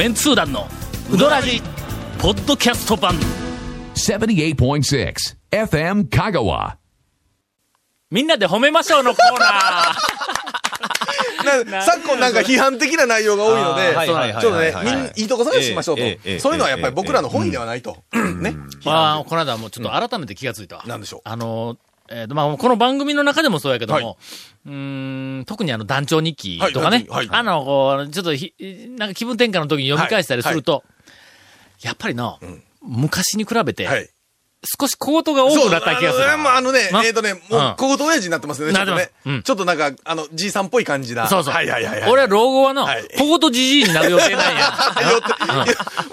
メンツー団のウドラジポッドキャスト版。78.6 FM Kagawa. みんなで褒めましょうのコーナー。な昨今なんか批判的な内容が多いので、はいはいはいちょっとね、はいみんいいとこ探ししましょうと。ええそういうのはやっぱり僕らの本意ではないと。ね。まあ、この間もうちょっと改めて気がついたわ。なんでしょう。あの、えーと、まあ、この番組の中でもそうやけども、はうーん、特にあの、団長日記とかね、はいはいあの、こう、ちょっとひ、なんか気分転換の時に読み返したりすると、やっぱりの、昔に比べて、はい。少し小言が多くなった気がする。あのまああのね、なえっとね、もうんう、小言親父になってますよね、ちょっとねなってますうん。ちょっとなんか、あの、じいさんっぽい感じな。そうそう。はいはいはいはい。俺は老後はの、はい小言じじいになる予定なんや。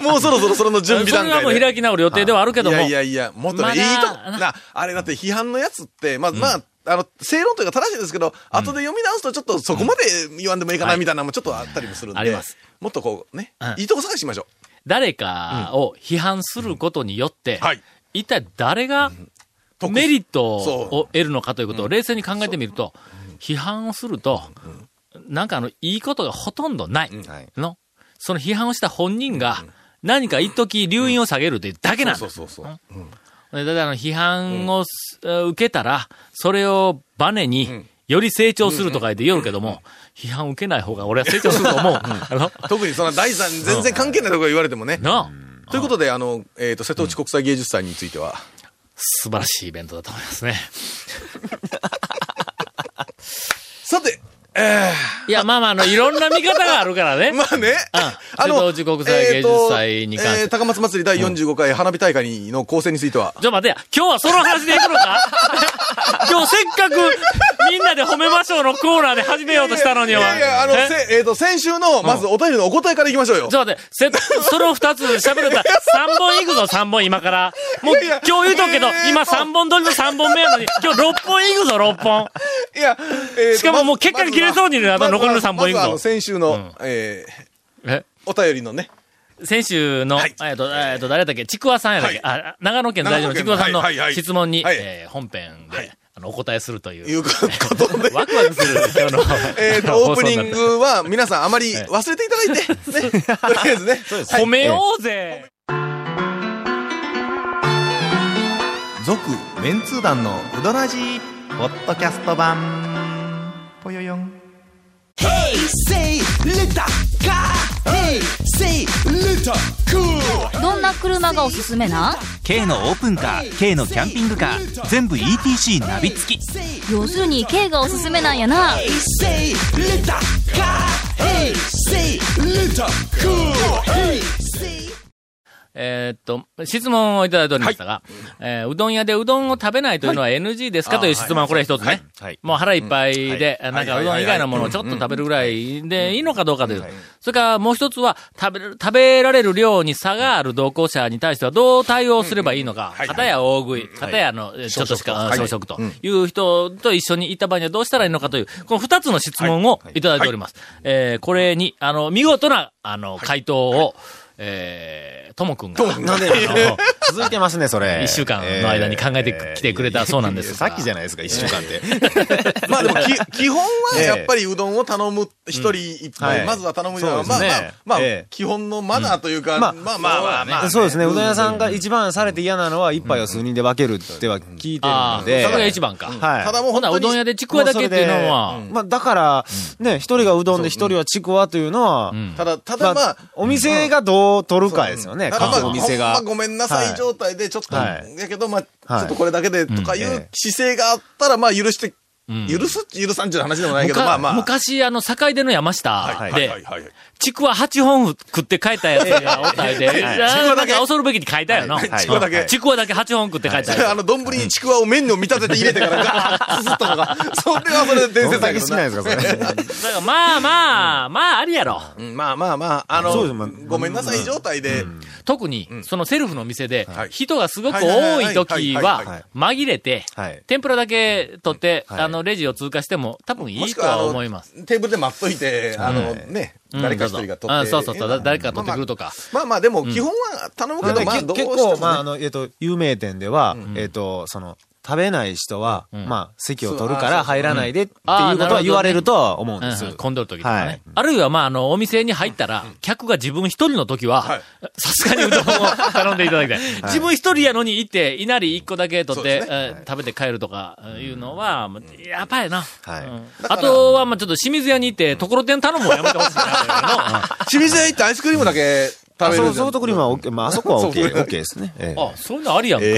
もうそろそろそれの準備段階で。それはもう開き直る予定ではあるけども。いやいやいや、もっとね、まだいいとな、あれだって批判のやつって、まあ、まあ、あの、正論というか正しいですけど、後で読み直すとちょっとそこまで言わんでもいいかなみたいなのもちょっとあったりもするんで。あります。もっとこう、ねうん、いいとこ探ししましょ誰かを批判することによって、う。はい。一体誰が得メリットそを得るのかということを冷静に考えてみると、批判をすると、なんかあの、いいことがほとんどない。はい。の？その批判をした本人が、何か一時留飲を下げるというだけなんだ。そうそうそうそう。だからあの批判をす、受けたら、それをバネに、より成長するとか言って言うけども、批判を受けない方が俺は成長すると思う。あの、特にその第三、全然関係ないところ言われてもね。なあということで、あの、えっと、瀬戸内国際芸術祭については、素晴らしいイベントだと思いますね。さて、えいや、まあまあ、あの、いろんな見方があるからね。ー、まあね、瀬戸内国際芸術祭に関して。えー高松祭り第45回花火大会の構成については、ちょ、待てや。今日はその話でいくのか？今日せっかく、で褒めましょうのコーナーで始めようとしたのには。いやいや、あの、え？せえっ、と、先週の、まずお便りのお答えからいきましょうよ。ちょっと待って、せ、その二つ喋れたら、三本いくぞ、三本今から。もう、いやいや今日言うとくけどいやい、や今三本撮りの三本目やのに、今日六本いくぞ、六本。いや、えーとしかももう結果に切れそうになるまずは残りの三本いくぞ。まずはあの、先週の、ん。えーえ？お便りのね、先週の、はい。えっと、えっと、誰だっけ？ちくわさんやだっけ、あ、長野県在住のちくわさんのはいはいはい。質問に、はい。えー本編で、はいあの、お答えするという。いうことで、ワクワクする、今日の。えっと、オープニングは皆さんあまり忘れていただいて、ね、とりあえずね。褒めようぜ、続、メンツー団のうどらじポッドキャスト版。ぽよよん。Say little car. Hey, say. どんな車がおすすめな？ん K のオープンカー K のキャンピングカー全部 ETC ナビ付き。要するに K がおすすめなんやなえーっと、質問をいただいておりましたが、えーうどん屋でうどんを食べないというのは NG ですかという質問はこれ一つね。はい。もう腹いっぱいで、なんかうどん以外のものをちょっと食べるぐらいでいいのかどうかという。それからもう一つは、食べる、食べられる量に差がある同行者に対してはどう対応すればいいのか。片や大食い、片やの、えーちょっとしか、小食と。い。う人と一緒に行った場合にはどうしたらいいのかという、この二つの質問をい。ただいております。えーこれに、あの、見事な、あの、回答を、えー、ともくんが、なんで、続いてますね、それ。一週間の間に考えてきてくれたそうなんですが。さっきじゃないですか、一週間って。まあでもき、基本はやっぱりうどんを頼む、一人一杯、はいまずは頼むのは、まあまあ基本のマナーというか、まあまあまあまあ、そうですね、うどん屋さんが一番されて嫌なのは、一杯を数人で分けるっては聞いてるので。それが一番か。はい。ただもうほな、本当にうどん屋でちくわだけっていうのは、まあ、だから、ね、一人がうどんで一人はちくわというのは、ん。ただ、たまあだまあ、、お店がどう取るかですよね、各お店が。ごめんなさい状態で、ちょっと、はい。やけど、まあ、ちはいょっとこれだけでとかいう姿勢があったら、まあ、許して、ん許す、許さんっていう話でもないけど、まあまあ。昔、あの、境出の山下はいではい、はいはい。ちくわ8本食って帰ったやつがおったんで、はいあーなんか恐るべきに書いたよな。はい。ちくわだけ。ちくわだけ8本食って帰ったやあの、丼にちくわを麺に見立てて入れてから ガーッとったのが、それはそれで伝説だけ好きなんですか、それ。つ。だからまあまあ、まあありやろ。うんまあまあまあ、あのごめんなさい状態で、特に、そのセルフの店ではい、人がすごく多い時は紛れてはい、天ぷらだけ取って、はい。あの、レジを通過しても、多分いいとは思います。テーブルで待っといて、あのね、うん。誰か一人が取あって。そうそうそう、だ誰か取ってくるとか。まあまあ、でも基本は頼むけど、結構、まあ、あの、えっと、有名店では、えっと、その、食べない人は、ん。まあ、席を取るから入らないでっていうことは言われるとは思うんです。うん混んでる時とかね。はい。あるいは、まあ、あの、お店に入ったら、客が自分一人の時ははい、さすがにうどんを頼んでいただきたい。自分一人やのに行って、稲荷一個だけ取って、えー食べて帰るとかいうのは、もうやばいな。はい。うん。あとは、まあちょっと清水屋に行って、ところてん頼むのやめてほしいな。清水屋行ってアイスクリームだけ食べるあそうソフトクリームは OK、まあ、あそこは OK、ですね。ええ。あ、そういうのありやんか。い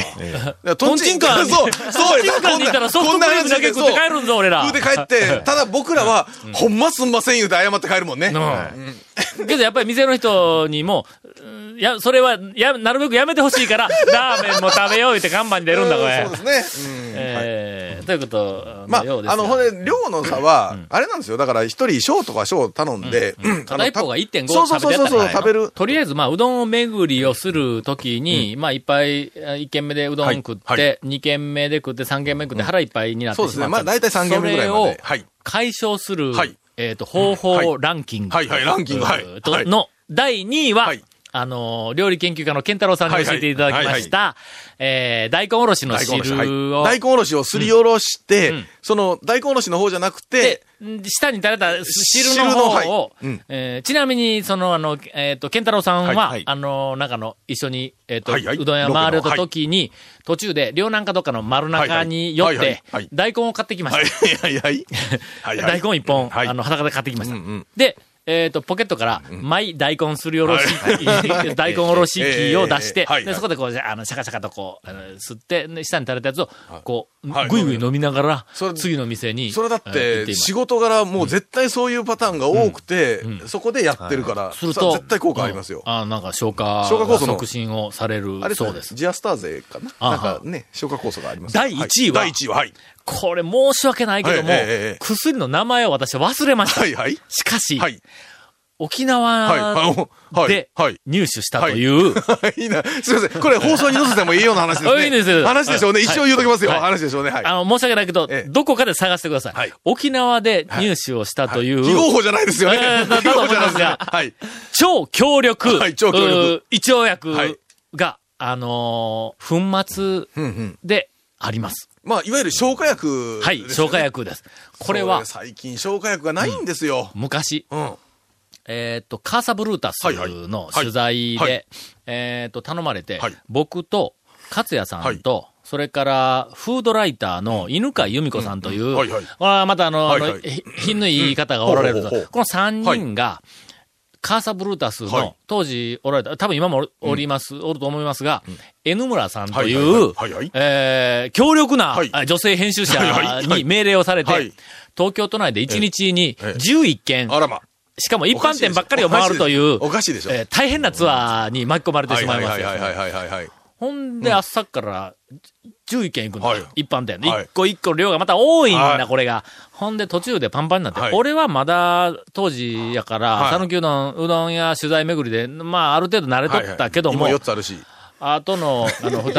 や トンチンカン。に、そう、トそうンチンカンに行ったらソフトクリームだけ食って帰るんぞ、俺ら。食う。て帰って、ただ僕らは、ほんますんません言うて謝って帰るもんね。うん。けどやっぱり店の人にも、や、それは、や、なるべくやめてほしいから、ラーメンも食べよう言って看板に出るんだ、これ。そうですね。うん。えーということまあ、あの、ほんで、量の差は、あれなんですよ。だから、一人小とか小頼んで、うん。片一方が1.5そうそうそうそうそう、食べる。とりあえず、まあ、うどんを巡りをするときに、まあ、いっぱい、え一軒目でうどん食って、はいは二軒目で食って、三軒目食って腹いっぱいになってそうですね。しまった。まあ、大体3軒目ぐらいまそれをで。はい。解消する、はいえっ、と、方法ランキング。はいはいランキングはいの、第2位は、はいあのー、料理研究家の健太郎さんに教えていただきました、えー、大根おろしの。汁を、はい。大根おろしをすりおろして、その、大根おろしの方じゃなくて下に垂れた汁の方を、えーちなみに、その、あの、えっ、と、健太郎さんは、あの、中の、一緒に、えっ、と、うどん屋回れた時に、途中で、両南かどっかの丸中に寄ってはい、大根を買ってきまはいした。はいはい。はい。はい 大根一本、はい。あの、裸で買ってきました。で、えっ、と、ポケットから、マイ大根すりおろし、大根おろし器を出して、で、そこでこう、あの、シャカシャカとこう、あの吸って、で下に垂れたやつを、こう、はい。ぐいぐい飲みながらそれ、次の店に、それだって、仕事柄もう絶対そういうパターンが多くて、そこでやってるから、すると、さ絶対効果ありますよ。うん。あなんか消化、消化酵素の促進をされる。そうです。ジアスターゼかな？あなんかね、消化酵素があります。第一位は？第1位は、はい。これ申し訳ないけども、薬の名前を私は忘れました。はいはい。しかし、はい。沖はい。縄。ではい。入手したという、いいな。すみません。これ放送に載せてもいいような話ですね。いいですよ話でしょうね。はい一応言うときますよ。はい話でしょうね。はい。あの、申し訳ないけど、ええどこかで探してください。はい沖縄で入手をしたという、非合法じゃないですよね。非合法じゃないですがはい。超強力、はい超強力うー胃腸薬はいが、あのー粉末。であります。まあ、いわゆる消化薬はい、消化。薬です。これは、最近消化薬がないんですよ。昔、うん。えっ、と、カーサブルータスの取材で、はい。はい。えっ、と、頼まれて、はい。僕と、勝也さんと、それから、フードライターの犬飼由美子さんという、うん。はいはい。あーまたあの、はいはい。品のいい方がおられるうほうほう。この三人が、カーサブルータスの、はい。当時おられた、多分今もおおります、おると思いますが、N 村さんというえー強力な、女性編集者に命令をされて、はい。東京都内で1日にええ11件。しかも一般店ばっかりを回るという、おかしいでしょ。えー大変なツアーに巻き込まれてはいしまますよ。はいいはいはいはいはいはい。ほんで、朝から11軒行くんだ、はい。一般店。はい。一個一個量がまた多いんだ、はい。これが。ほんで、途中でパンパンになって、はい。俺はまだ当時やから、はい。讃岐うどん、うどんや取材巡りで、まあ、ある程度慣れとったけども、はいはい。今4つあるし。あとの、あの、二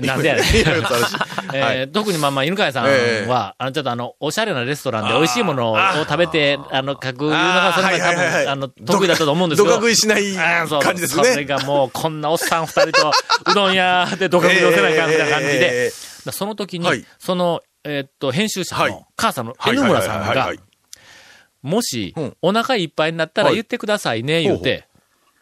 人、なんでやねん。今4つあるし。え特にまあまあ、犬飼さんは、ええ。あの、ちょっとあの、おしゃれなレストランで美味しいものを食べて、あの、書くいうのが、それが多分、あの、得意だったと思うんですけど。どか食いしない感じですそれね。がもう、こんなおっさん二人と、うどん屋で どか食いをせないかんみたいな感じで、その時に、はい。その、えーっと、編集者はい。の、母さんのー N 村さんがもしうん、お腹いっぱいになったらはい。言ってくださいね、言うて、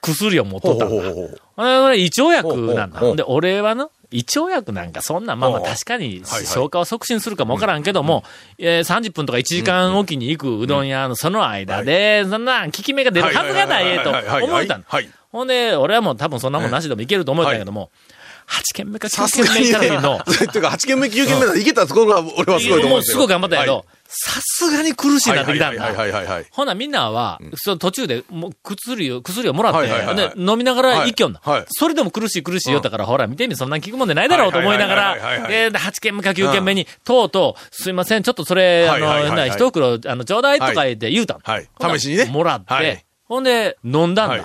薬を持っとったんだ。ほうほうほうほう。あれ、俺、胃腸薬なんだ。で、俺はの、胃腸薬なんかそんな、まあまあ確かに消化を促進するかもわからんけども、えー30分とか1時間おきに行くうどん屋のその間で、そんな、効き目が出るはずがないと思えたの。はい。ほんで、俺はもう多分そんなもんなしでもいけると思ったんやけども、8軒目か9軒目行った時の、っていうか、8軒目、9軒目まで行けたところが、俺はすごいと思う。もうすごい頑張ったけはど、さすがに苦しいなってきたんはいだ。ほな、みんなは、その途中で、もう、薬を、薬をもらって、飲みながら一挙んだ。はいはい。それでも苦しい苦しいよったから、ほら、見てみ、そんな聞くもんでないだろうと思いながら、はいはいはいはい。はいで、8軒目か9軒目に、とうとう、すいません、ちょっとそれ、あの、一袋、あの、ちょうだいとか言って言うたの。試しにね。もらって、はい。ほんで、飲んだんだ。はい。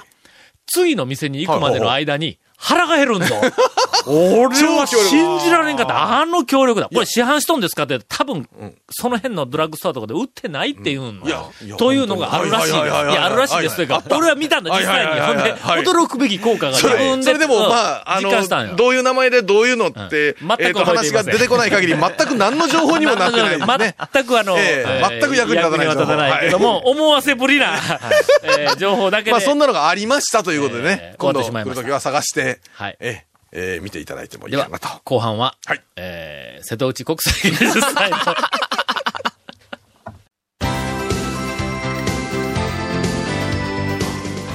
次の店に行くまでの間に、腹が減るんだ。俺は信じられんかった。あの強力だ。これ市販しとんですかって、多分、その辺のドラッグストアとかで売ってないって言うんというのがあるらしいです。いや、あるらしいです。というか俺は見たんだ、実際に。ほんで、驚くべき効果が自分で。それでも、うん。まあ、あの、どういう名前でどういうのって、全く話が出てこない限り、全く何の情報にもなってない。全くあの、ええ全く役に立たない役には立たないけども、思わせぶりな、えー情報だけで。まあ、そんなのがありましたということでね、ええ今度来るときは探して、はいええええ見ていただいてもいいかなと。、後半は、はいえー瀬戸内国際芸術祭の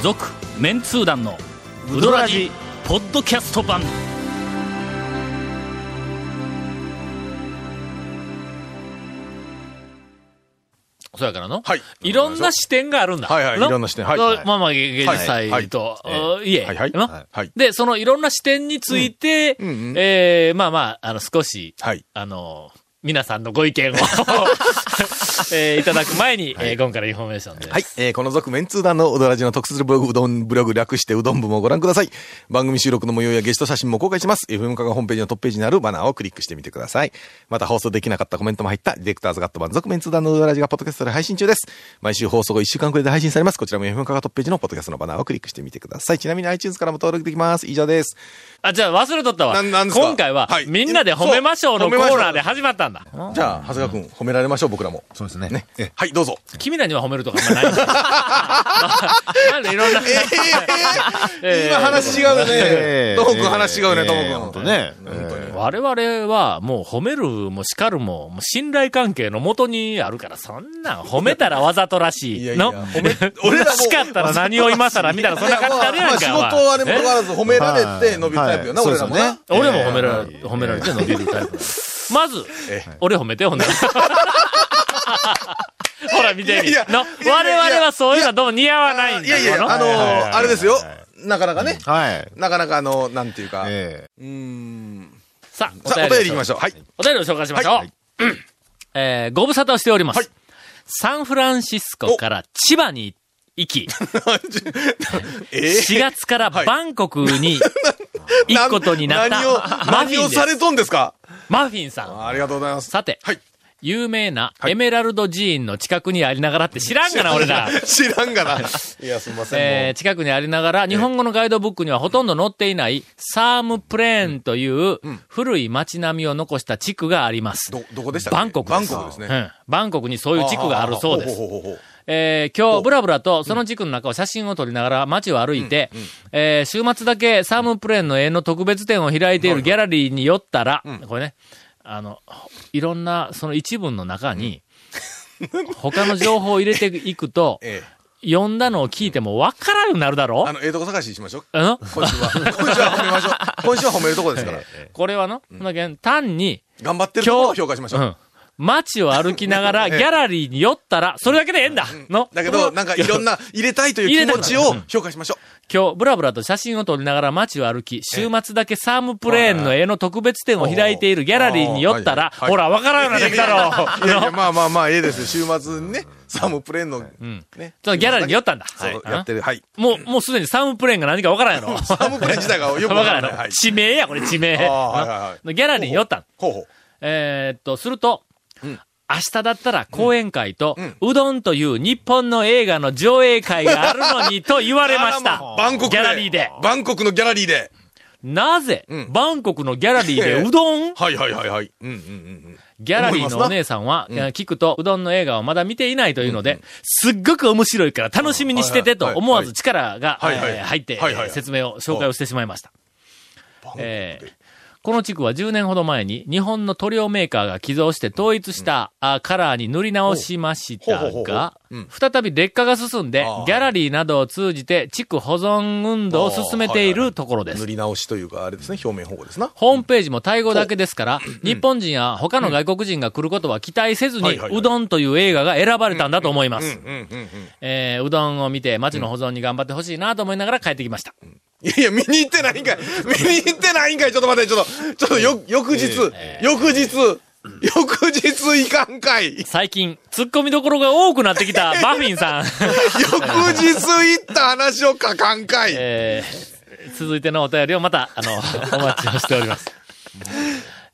続、メンツー団の、ウドラジ、ポッドキャスト版。そうやからの、はい。いろんな視点があるんだ。はいはいの？いろんな視点。はい。はい。まあまあ芸術祭はい。と、はい。いえ、はい。はい。の？はい。で、そのいろんな視点について、えーまあまあ、あの、少し、はい。あの、皆さんのご意見を、えーいただく前に、えー今回のインフォメーションです。はい。えーこの続メンツー団のうどらじの特設ブログ、うどんブログ略してうどん部もご覧ください。番組収録の模様やゲスト写真も公開します。FM カがホームページのトップページにあるバナーをクリックしてみてください。また放送できなかったコメントも入ったディレクターズガット版続メンツー団のうどらじがポッドキャストで配信中です。毎週放送後1週間くらいで配信されます。こちらも FM カがトップページのポッドキャストのバナーをクリックしてみてください。ちなみに iTunes からも登録できます。以上です。あ、じゃあ忘れとったわ。なんなんですか？今回は、はいみんなで褒めましょうのコーナーで始まったんだ。じゃあ、長谷川くん、褒められましょう、僕らも。そうですね。ね。はい、どうぞ。君らには褒めるとかあんまないんだ。なんでいろんな、えー今話違うねえ。えともくん話違うね、ともくん。本当ね。我々はもう褒めるも叱るも、もう信頼関係のもとにあるから、そんなん褒めたらわざとらしい。いやいやの？俺らも叱ったら何を今更みたいな、そんな感じになるやんか。まあ、仕事はあれも変わらず褒められて伸びるタイプよな、はい俺らもな。俺も褒められ、褒められて伸びるタイプ。まず、俺褒めて、ほんなら。ほら、見てみ。いやいやの、いやいや我々はそういうのはどうも似合わないんだいやいや、のあのー、あれですよ。なかなかね。はい。なかなかあの、なんていうか。えうーん。さあ、さあ、お便り行きましょう。はい。お便りを紹介しましょう。うんえーご無沙汰をしております。はいサンフランシスコから千葉に行き、え4月からはいバンコクに行くことになった 何を、マフ何ィンです。をされとんですか？マフィンさん。ありがとうございます。さて、はい。有名なはいエメラルド寺院の近くにありながらって知らんがな、俺ら。知らんがな。いや、すみません。もえー近くにありながら、日本語のガイドブックにはほとんど載っていない、サームプレーンという古い街並みを残した地区があります。うど、どこでしたっけ？バンコクです。バンコクですね。うん。バンコクにそういう地区があるそうです。ほほほえー今日、ブラブラとその地区の中を写真を撮りながら街を歩いて、えー週末だけサームプレーンの絵の特別展を開いているギャラリーに寄ったら、これね、あの、いろんな、その一文の中に、他の情報を入れていくと、え読んだのを聞いても分からんようになるだろ？え。あの、ええとこ探ししましょう。今週は。今週は褒めましょう。今週は褒めるとこですから。これはの、単に、頑張ってるところを評価しましょう。うん。街を歩きながら ギャラリーに寄ったら、それだけでええんだのだけど、なんかいろんな 入れたいという気持ちを評価しましょ今日、ブラブラと写真を撮りながら街を歩き、週末だけサームプレーンの絵の特別展を開いているギャラリーに寄ったら、ほら、わからんようになってきたろう。いやいや、まあまあまあ、ええですよ。週末にね、サムプレーンの、んね。そのギャラリーに寄ったんだ。そう、はいやってる。はい。もう、もうすでにサームプレーンが何かわからんやろ。サムプレーン自体がよくわかんやろ。地名や、これ地名。ギャラリーに寄ったん。ほうほう。えーっと、すると、明日だったら講演会と、うどんという日本の映画の上映会があるのにと言われました。バンコクギャラリーで。バンコクのギャラリーで。なぜ、うん。バンコクのギャラリーでうどん？はいはいはいはい。うんうんうんギャラリーのお姉さんは、聞くと、うどんの映画をまだ見ていないというので、すっごく面白いから楽しみにしててと思わず力が入って説明を、紹介をしてしまいました。えーこの地区は10年ほど前に日本の塗料メーカーが寄贈して統一した、あカラーに塗り直しましたがううん、再び劣化が進んでギャラリーなどを通じて地区保存運動を進めているところです塗。り直しというか、あれですね、表面保護ですな。ホームページもタイ語だけですから、日本人や他の外国人が来ることは期待せずに、はいはいはいうどんという映画が選ばれたんだと思います。うどんを見て街の保存に頑張ってほしいなと思いながら帰ってきました。いやいや、見に行ってないんかい。見に行ってないんかい。ちょっと待って、ちょっと、ちょっとよ、翌日、翌日、翌日行かんかい。最近、突っ込みどころが多くなってきた バフィンさん。翌日行った話を書かんかい。えー続いてのお便りをまた、あの、お待ちをしております。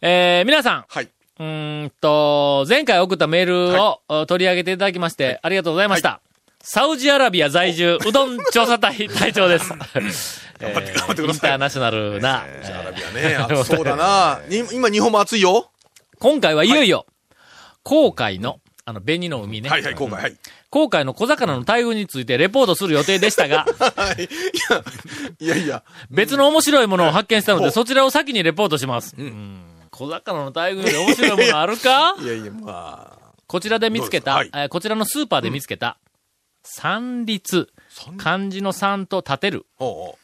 えー、皆さん、はい。うーんと、前回送ったメールを、お取り上げていただきまして、ありがとうございました。サウジアラビア在住、うどん調査隊隊長です。え 頑張って頑張ってくださいインターナショナルな。アラビアね、暑そうだな。に今、日本も暑いよ。今回はいよいよ、航海の、あの、紅の海ね。はいはい、今回、はい。航海の小魚の大群についてレポートする予定でしたが、はい。いや、いやいや。別の面白いものを発見したので、そちらを先にレポートします。うん小魚の大群より面白いものあるか？いやいや、まあ。こちらで見つけた、こちらのスーパーで見つけた、三立、漢字の三と立てる、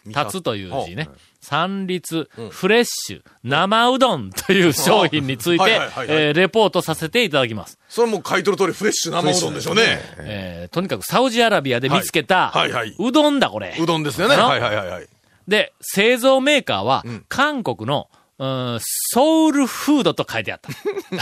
立つという字ね。ほ。三立、フレッシュ、生うどんという商品についてレポートさせていただきます。それもう買い取る通りフレッシュ生うどんでしょうね。えーとにかくサウジアラビアで見つけた、うどんだこれ。うどんですよね。はいはいはいはい。で、製造メーカーはん、韓国の、うんソウルフードと書いてあった。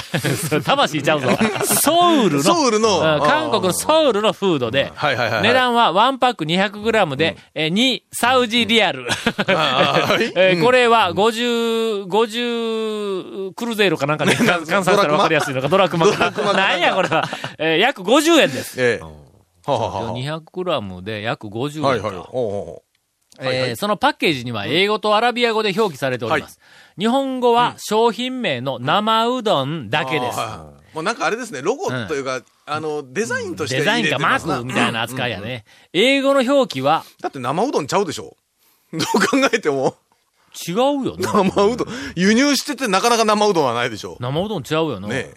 魂ちゃうぞ。ソウルの、ソウルの韓国のソウルのフードで、はいはいはいはい値段は1パック 200g で、えー2サウジリアル。えーこれは50、50クルゼイロかなんかで 換算したら分かりやすいのか、ドラクマか。なんやこれは。えー約50円です。ええ。はあはあは 200g で約50あ。円か。はいはい。はいはい。そのパッケージには英語とアラビア語で表記されております。日本語は商品名の生うどんだけです。あー。はいはいもうなんかあれですね、ロゴというか、あの、デザインとしてデザインかマークみたいな扱いやね。英語の表記はだって生うどんちゃうでしょ？どう考えても、違うよね。生うどん、輸入しててなかなか生うどんはないでしょ。生うどん違うよな。ね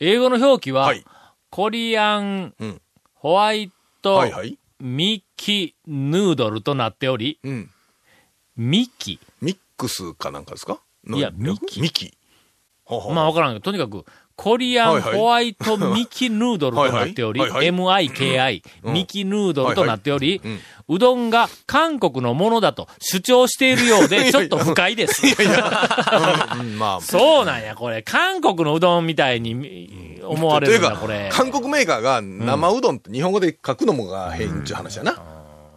英語の表記は、はい。コリアンうん。ホワイトはいはい。ミキヌードルとなっており、うん。ミキミックスかなんかですか？いやミキミキ。まあわからんけど、とにかく、コリアンホワイトミキヌードルとなっており、MIKI、うん。ミキヌードルとなっており、うどんが韓国のものだと主張しているようで、ちょっと不快です。そうなんや、これ。韓国のうどんみたいにみ思われるんだ、これ。、韓国メーカーが生うどんって日本語で書くのもが変っちゅう話やな。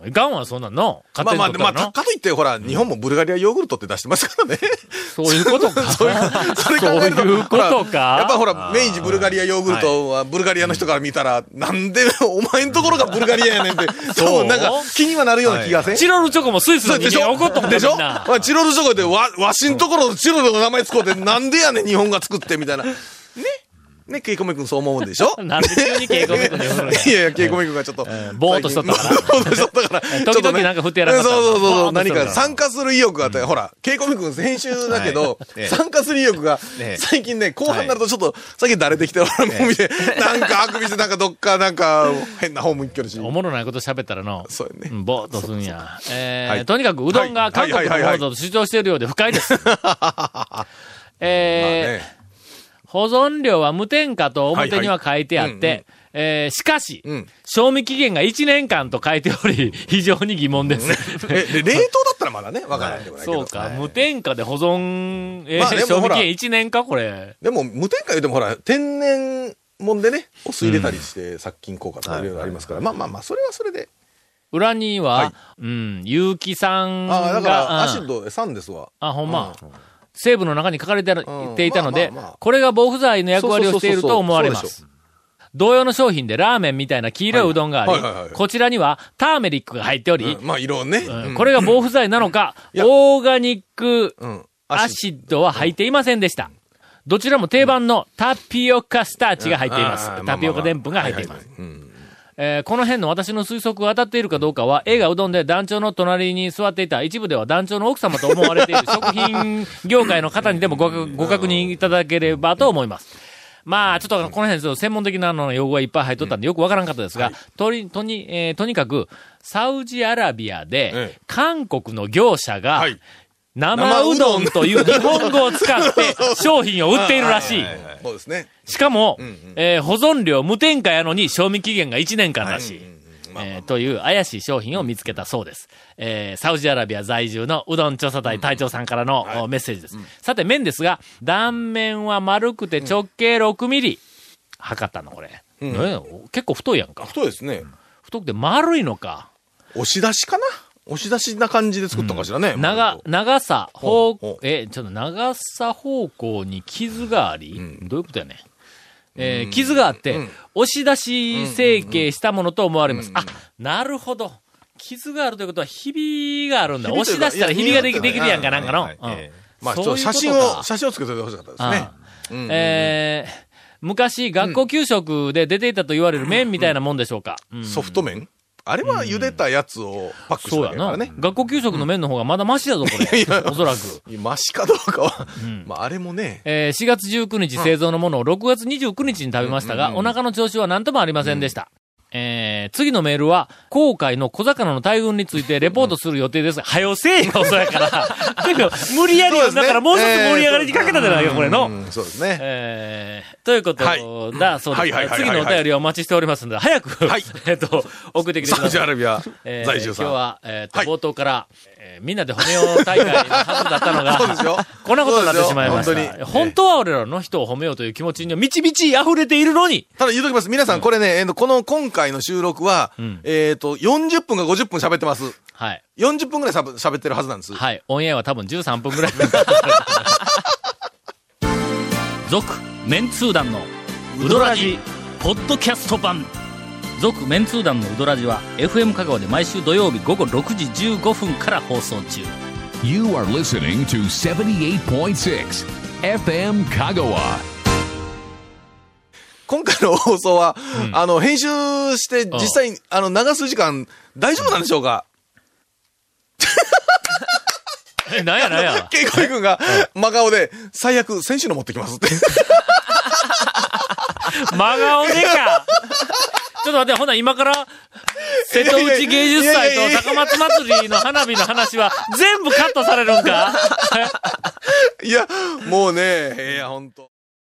いかんわ、そんなんの。ま勝あまあ、まあ、かといって、ほら、日本もブルガリアヨーグルトって出してますからね。そういうことか。そういう、それそういうことか。やっぱほら、明治ブルガリアヨーグルトは、ブルガリアの人から見たら、なんでお前んところがブルガリアやねんって、そう、なんか気にはなるような気がせん？チロルチョコもスイスでしょ？人間怒っとんでしょ？チロルチョコで、わ、わしんところのチロルの名前使うて、なんでやねん、日本が作って、みたいな。ねね、ケイコメ君そう思うんでしょ？なんで急に稽古めくんで振るんやいやいや、ケイコメ君がちょっと。ぼーっとしとったから。ぼーっとしとったから。時々なんか振ってやらなかったそうそうそう何か参加する意欲があって、ほら、ケイコメ君編集だけど、参加する意欲がええ、最近ね、後半になるとちょっと、最近慣れてきて、俺も見て、なんかあくびして、なんかどっか、なんか、変な方向行ってるし。おもろないこと喋ったらの、そうやね。うんぼーっとするんや。えーはい。とにかくうどんが韓国のものだと主張しているようで不快です。えーまあね保存料は無添加と表には書いてあって、はいはいうんうんえーしかし、うん賞味期限が1年間と書いており、非常に疑問です。え、で冷凍だったらまだね、わからないでもないけど。そうか、無添加で保存、えーまあ賞味期限1年か、これ。でも、無添加言うてもほら、天然もんでね、お酢入れたりして殺菌効果とかいろいろありますから、まあまあまあ、それはそれで。裏には、はいうん、結城さんが、ああ、だから、うんアシッド酸ですわ。あ、ほんま。成分の中に書かれていたのでこれが防腐剤の役割をしていると思われます。同様の商品でラーメンみたいな黄色いうどんがありこちらにはターメリックが入っておりうん、まあ、色ね。これが防腐剤なのか、オーガニックうん。アシッドは入っていませんでした。どちらも定番のタピオカスターチが入っています。タピオカでんぷんが入っていますえーこの辺の私の推測が当たっているかどうかは、映画うどんで団長の隣に座っていた一部では団長の奥様と思われている食品業界の方にでもご確ご確認いただければと思います。まあ、ちょっとこの辺ちょっと専門的なの用語がいっぱい入っとったんでよくわからんかったですが、とり、とに、えーとにかく、サウジアラビアでええ、韓国の業者がはい、生うどんという日本語を使って商品を売っているらしい。そうですね。しかも、んうんえー保存料無添加やのに賞味期限が1年間らしい。えーという怪しい商品を見つけたそうです。えーサウジアラビア在住のうどん調査隊隊長さんからの、おメッセージです。さて麺ですが、断面は丸くて直径6ミリ。測ったのこれ、ね結構太いやんか。そうですね。太くて丸いのか。押し出しかな？押し出しな感じで作ったのかしらね。長、長さ、方え、ちょっと長さ方向に傷があり、どういうことやね。ん。えー傷があって、押し出し成形したものと思われます。あ、なるほど。傷があるということは、ひびがあるんだ。押し出したらひびができできるやんか、なんかの。まあ、ちょっと写真を、写真をつけてほしかったですね。えー昔、学校給食で出ていたと言われる麺みたいなもんでしょうか。うん。ソフト麺？あれは茹でたやつをパックしそうやな。ただからね。学校給食の麺の方がまだマシだぞ、これ。おそらく。マシかどうかは、まあ、あれもね、えー4月19日製造のものを6月29日に食べましたが、お腹の調子は何ともありませんでした。えー次のメールは、航海の小魚の大群についてレポートする予定ですが、はよせえよ、そやから。無理やりねだからもう一つ盛り上がりにかけたじゃないか、これの。うんそうですね。えーということはいだ、そうです。はいはいはいはいはい次のお便りをお待ちしておりますので、早く、はい えっと、送ってきてくサウださい。ジアラビアえー在住さん。今日は、えっと、はい冒頭から、えーみんなで褒めよう大会のはずだったのが、こんなことになってしまいました。本当に本当は俺らの人を褒めようという気持ちに満ち満ち溢れているのに、ただ言うときます。皆さん、これね、えーとこの今回の収録は、んえっと、40分か50分喋ってます。はい。40分ぐらいしゃべ喋ってるはずなんです。はい。オンエアは多分13分ぐらい。続、メンツー団のウドラジ、ポッドキャスト版。続、メンツー団のウドラジは、FM 香川で毎週土曜日午後6時15分から放送中。You are listening to 78.6 FM Kagawa. 今回の放送は、あの、編集して実際に、あの、流す時間、大丈夫なんでしょうか？え、なんやなんや。ケイコイ君が、真顔で、最悪、選手の持ってきますって。真顔でかちょっと待って、ほな今から、瀬戸内芸術祭と高松祭りの花火の話は全部カットされるんか？いや、もうね、いや、ほんと。